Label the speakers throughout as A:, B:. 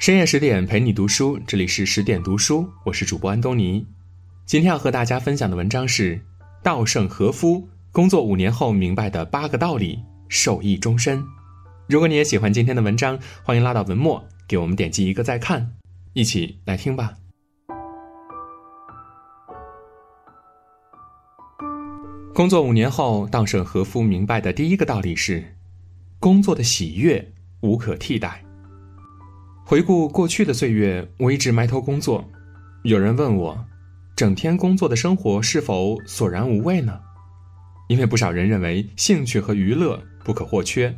A: 深夜十点陪你读书，这里是十点读书，我是主播安东尼。今天要和大家分享的文章是稻盛和夫工作五年后明白的八个道理，受益终身。如果你也喜欢今天的文章，欢迎拉到文末给我们点击一个再看，一起来听吧。工作五年后，稻盛和夫明白的第一个道理是：工作的喜悦无可替代。回顾过去的岁月，我一直埋头工作。有人问我，整天工作的生活是否索然无味呢？因为不少人认为兴趣和娱乐不可或缺，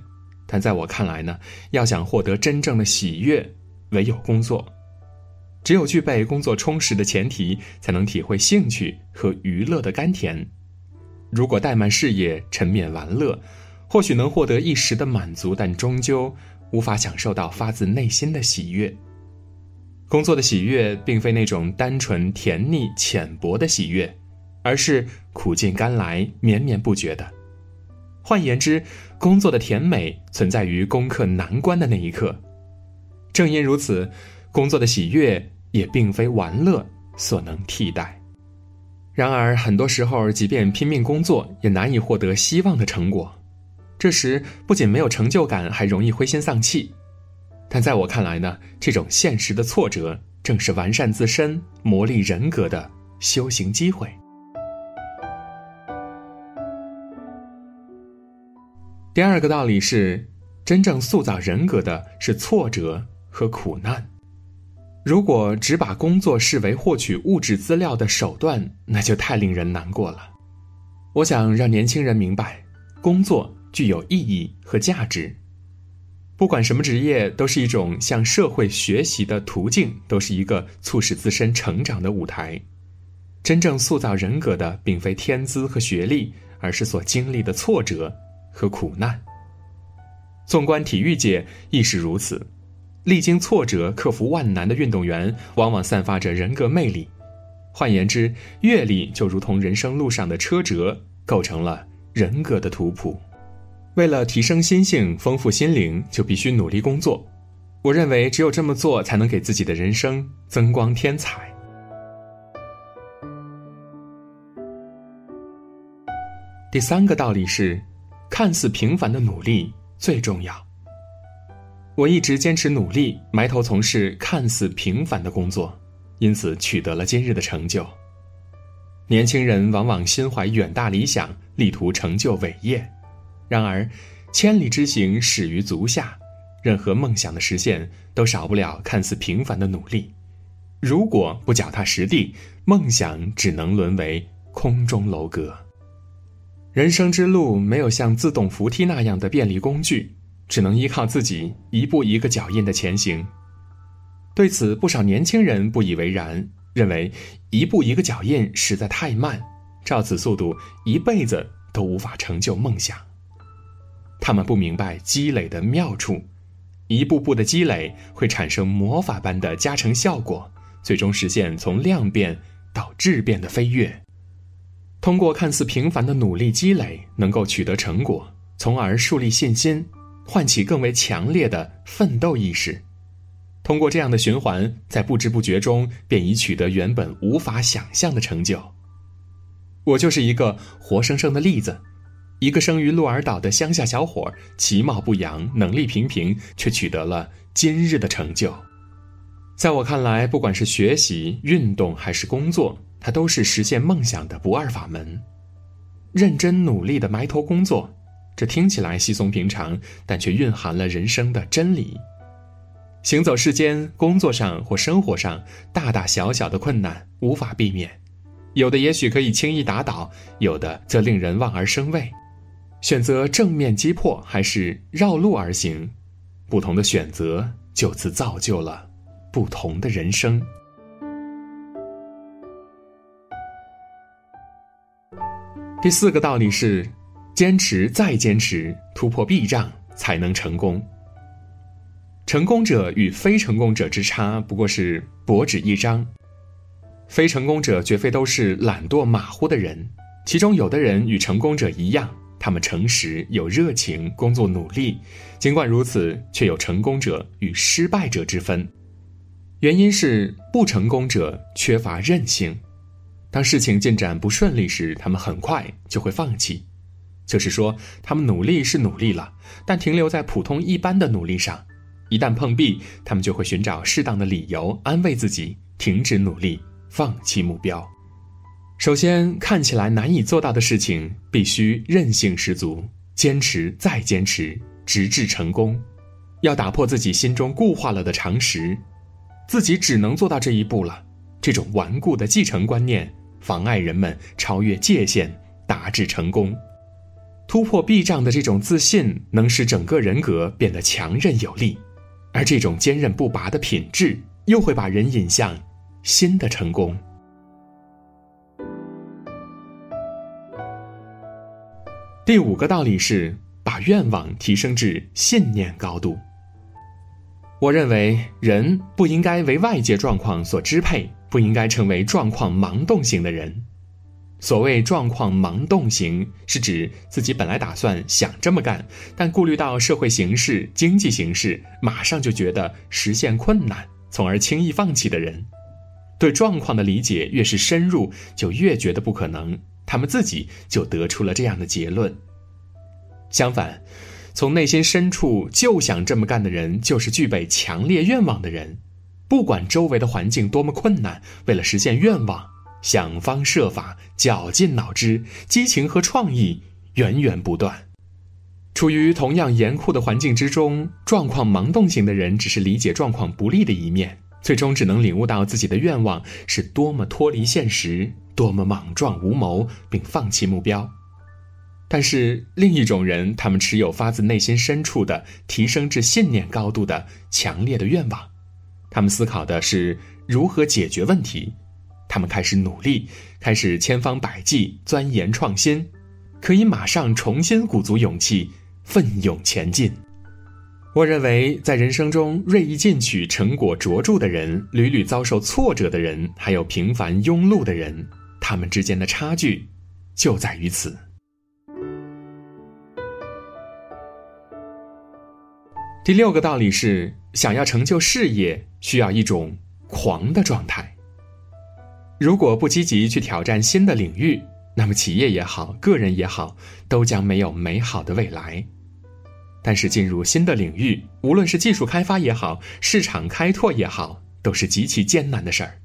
A: 但在我看来呢，要想获得真正的喜悦，唯有工作。只有具备工作充实的前提，才能体会兴趣和娱乐的甘甜。如果怠慢事业，沉湎玩乐，或许能获得一时的满足，但终究。无法享受到发自内心的喜悦。工作的喜悦，并非那种单纯甜腻浅薄的喜悦，而是苦尽甘来、绵绵不绝的。换言之，工作的甜美存在于攻克难关的那一刻。正因如此，工作的喜悦也并非玩乐所能替代。然而，很多时候，即便拼命工作，也难以获得希望的成果。这时不仅没有成就感，还容易灰心丧气。但在我看来呢，这种现实的挫折正是完善自身、磨砺人格的修行机会。第二个道理是，真正塑造人格的是挫折和苦难。如果只把工作视为获取物质资料的手段，那就太令人难过了。我想让年轻人明白，工作。具有意义和价值。不管什么职业，都是一种向社会学习的途径，都是一个促使自身成长的舞台。真正塑造人格的，并非天资和学历，而是所经历的挫折和苦难。纵观体育界亦是如此，历经挫折、克服万难的运动员，往往散发着人格魅力。换言之，阅历就如同人生路上的车辙，构成了人格的图谱。为了提升心性、丰富心灵，就必须努力工作。我认为，只有这么做，才能给自己的人生增光添彩。第三个道理是，看似平凡的努力最重要。我一直坚持努力，埋头从事看似平凡的工作，因此取得了今日的成就。年轻人往往心怀远大理想，力图成就伟业。然而，千里之行始于足下，任何梦想的实现都少不了看似平凡的努力。如果不脚踏实地，梦想只能沦为空中楼阁。人生之路没有像自动扶梯那样的便利工具，只能依靠自己一步一个脚印的前行。对此，不少年轻人不以为然，认为一步一个脚印实在太慢，照此速度，一辈子都无法成就梦想。他们不明白积累的妙处，一步步的积累会产生魔法般的加成效果，最终实现从量变到质变的飞跃。通过看似平凡的努力积累，能够取得成果，从而树立信心，唤起更为强烈的奋斗意识。通过这样的循环，在不知不觉中便已取得原本无法想象的成就。我就是一个活生生的例子。一个生于鹿儿岛的乡下小伙，其貌不扬，能力平平，却取得了今日的成就。在我看来，不管是学习、运动还是工作，它都是实现梦想的不二法门。认真努力的埋头工作，这听起来稀松平常，但却蕴含了人生的真理。行走世间，工作上或生活上，大大小小的困难无法避免，有的也许可以轻易打倒，有的则令人望而生畏。选择正面击破还是绕路而行，不同的选择就此造就了不同的人生。第四个道理是：坚持再坚持，突破壁障才能成功。成功者与非成功者之差不过是薄纸一张。非成功者绝非都是懒惰马虎的人，其中有的人与成功者一样。他们诚实有热情，工作努力。尽管如此，却有成功者与失败者之分。原因是不成功者缺乏韧性，当事情进展不顺利时，他们很快就会放弃。就是说，他们努力是努力了，但停留在普通一般的努力上。一旦碰壁，他们就会寻找适当的理由安慰自己，停止努力，放弃目标。首先，看起来难以做到的事情，必须韧性十足，坚持再坚持，直至成功。要打破自己心中固化了的常识，自己只能做到这一步了。这种顽固的继承观念，妨碍人们超越界限，达至成功。突破壁障的这种自信，能使整个人格变得强韧有力。而这种坚韧不拔的品质，又会把人引向新的成功。第五个道理是，把愿望提升至信念高度。我认为，人不应该为外界状况所支配，不应该成为状况盲动型的人。所谓状况盲动型，是指自己本来打算想这么干，但顾虑到社会形势、经济形势，马上就觉得实现困难，从而轻易放弃的人。对状况的理解越是深入，就越觉得不可能。他们自己就得出了这样的结论。相反，从内心深处就想这么干的人，就是具备强烈愿望的人。不管周围的环境多么困难，为了实现愿望。想方设法，绞尽脑汁，激情和创意源源不断。处于同样严酷的环境之中，状况盲动型的人只是理解状况不利的一面，最终只能领悟到自己的愿望是多么脱离现实，多么莽撞无谋，并放弃目标。但是另一种人，他们持有发自内心深处的提升至信念高度的强烈的愿望，他们思考的是如何解决问题。他们开始努力，开始千方百计钻研创新，可以马上重新鼓足勇气，奋勇前进。我认为，在人生中锐意进取、成果卓著的人，屡屡遭受挫折的人，还有平凡庸碌的人，他们之间的差距就在于此。第六个道理是：想要成就事业，需要一种狂的状态。如果不积极去挑战新的领域，那么企业也好，个人也好，都将没有美好的未来。但是进入新的领域，无论是技术开发也好，市场开拓也好，都是极其艰难的事儿。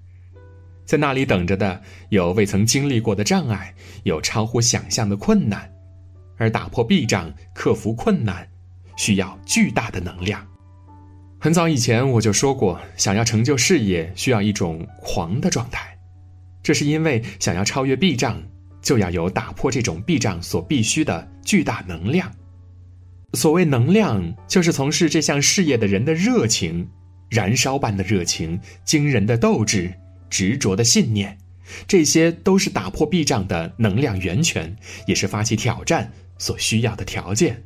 A: 在那里等着的有未曾经历过的障碍，有超乎想象的困难，而打破壁障、克服困难，需要巨大的能量。很早以前我就说过，想要成就事业，需要一种狂的状态。这是因为想要超越壁障，就要有打破这种壁障所必须的巨大能量。所谓能量，就是从事这项事业的人的热情，燃烧般的热情，惊人的斗志，执着的信念，这些都是打破壁障的能量源泉，也是发起挑战所需要的条件。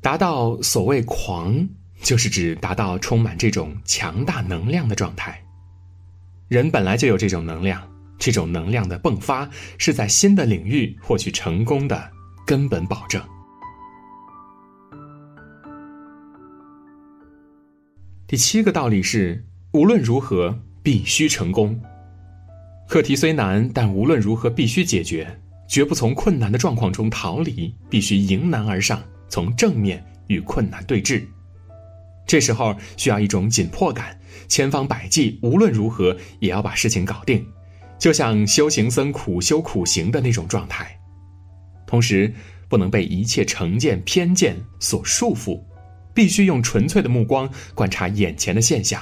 A: 达到所谓狂，就是指达到充满这种强大能量的状态。人本来就有这种能量。这种能量的迸发是在新的领域获取成功的根本保证。第七个道理是：无论如何必须成功。课题虽难，但无论如何必须解决，绝不从困难的状况中逃离，必须迎难而上，从正面与困难对峙。这时候需要一种紧迫感，千方百计，无论如何也要把事情搞定。就像修行僧苦修苦行的那种状态，同时不能被一切成见偏见所束缚，必须用纯粹的目光观察眼前的现象。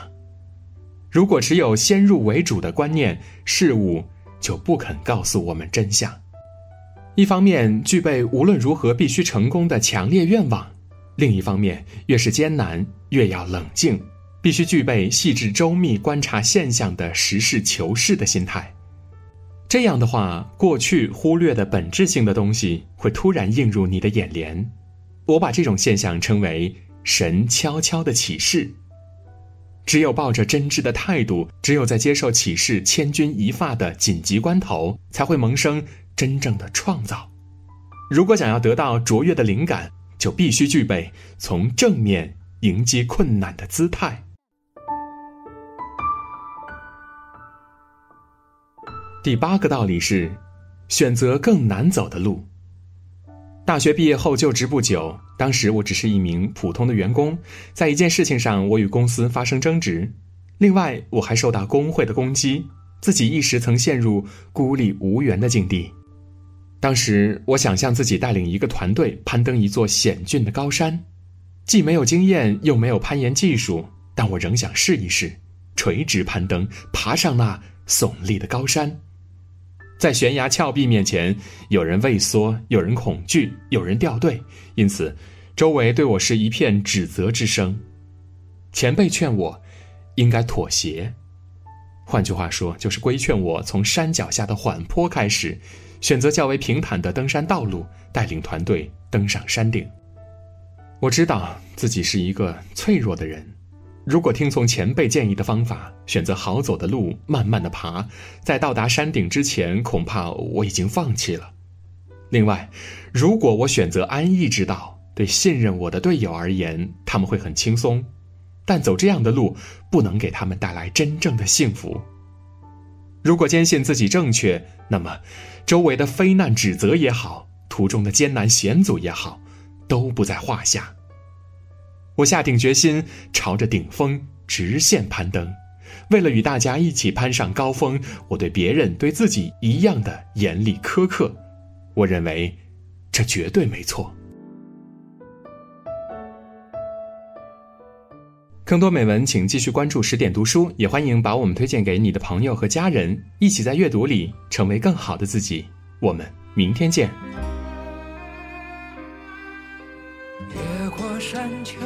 A: 如果只有先入为主的观念，事物就不肯告诉我们真相。一方面具备无论如何必须成功的强烈愿望，另一方面越是艰难越要冷静，必须具备细致周密观察现象的实事求是的心态。这样的话，过去忽略的本质性的东西会突然映入你的眼帘。我把这种现象称为“神悄悄的启示”。只有抱着真挚的态度只有在接受启示千钧一发的紧急关头才会萌生真正的创造。如果想要得到卓越的灵感就必须具备从正面迎接困难的姿态。第八个道理是选择更难走的路。大学毕业后就职不久，当时我只是一名普通的员工，在一件事情上我与公司发生争执，另外我还受到工会的攻击，自己一时曾陷入孤立无援的境地。当时我想象自己带领一个团队攀登一座险峻的高山，既没有经验又没有攀岩技术，但我仍想试一试，垂直攀登，爬上那耸立的高山。在悬崖峭壁面前，有人畏缩，有人恐惧，有人掉队，因此，周围对我是一片指责之声。前辈劝我，应该妥协，换句话说，就是规劝我从山脚下的缓坡开始，选择较为平坦的登山道路，带领团队登上山顶。我知道自己是一个脆弱的人。如果听从前辈建议的方法，选择好走的路，慢慢的爬，在到达山顶之前，恐怕我已经放弃了。另外，如果我选择安逸之道，对信任我的队友而言，他们会很轻松，但走这样的路，不能给他们带来真正的幸福。如果坚信自己正确，那么，周围的非难指责也好，途中的艰难险阻也好，都不在话下。我下定决心，朝着顶峰直线攀登。为了与大家一起攀上高峰，我对别人、对自己一样的严厉苛刻。我认为，这绝对没错。更多美文，请继续关注十点读书，也欢迎把我们推荐给你的朋友和家人，一起在阅读里成为更好的自己。我们明天见。
B: 越过山丘，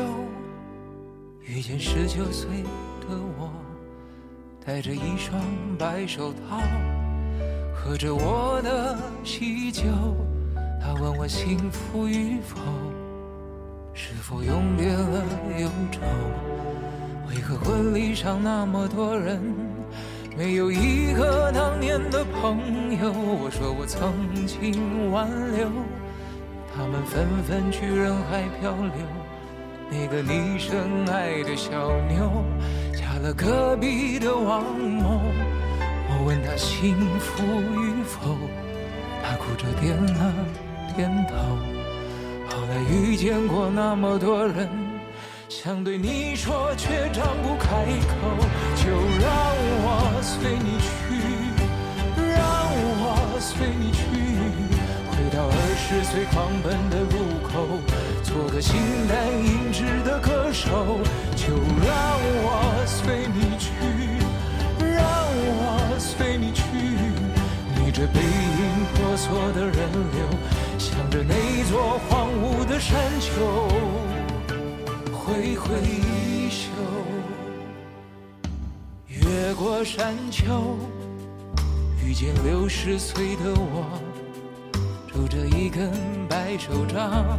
B: 遇见十九岁的我，戴着一双白手套，喝着我的喜酒。他问我幸福与否，是否永别了忧愁？为何婚礼上那么多人，没有一个当年的朋友？我说我曾经挽留，他们纷纷去人海漂流。那个你深爱的小妞，嫁了隔壁的王某。我问她幸福与否，她哭着点了点头。后来遇见过那么多人，想对你说却张不开口。就让我随你去，让我随你去，回到二十岁狂奔的路口。做个形单影只的歌手，就让我随你去，让我随你去。逆着背影婆娑的人流，向着那座荒芜的山丘挥挥衣袖。越过山丘，遇见六十岁的我，拄着一根白手杖。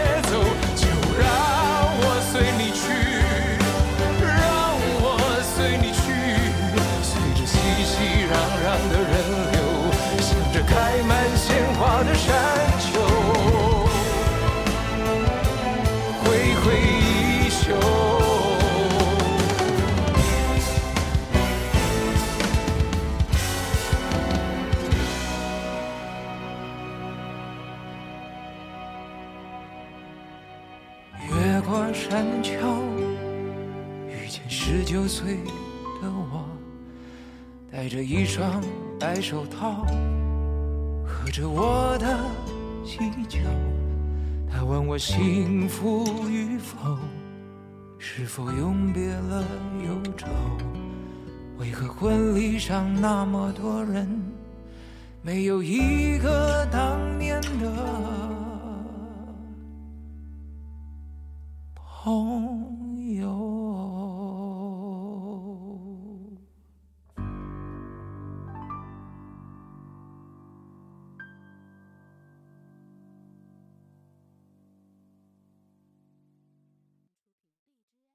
B: 着我的喜酒。他问我幸福与否，是否永别了忧愁？为何婚礼上那么多人，没有一个当年的朋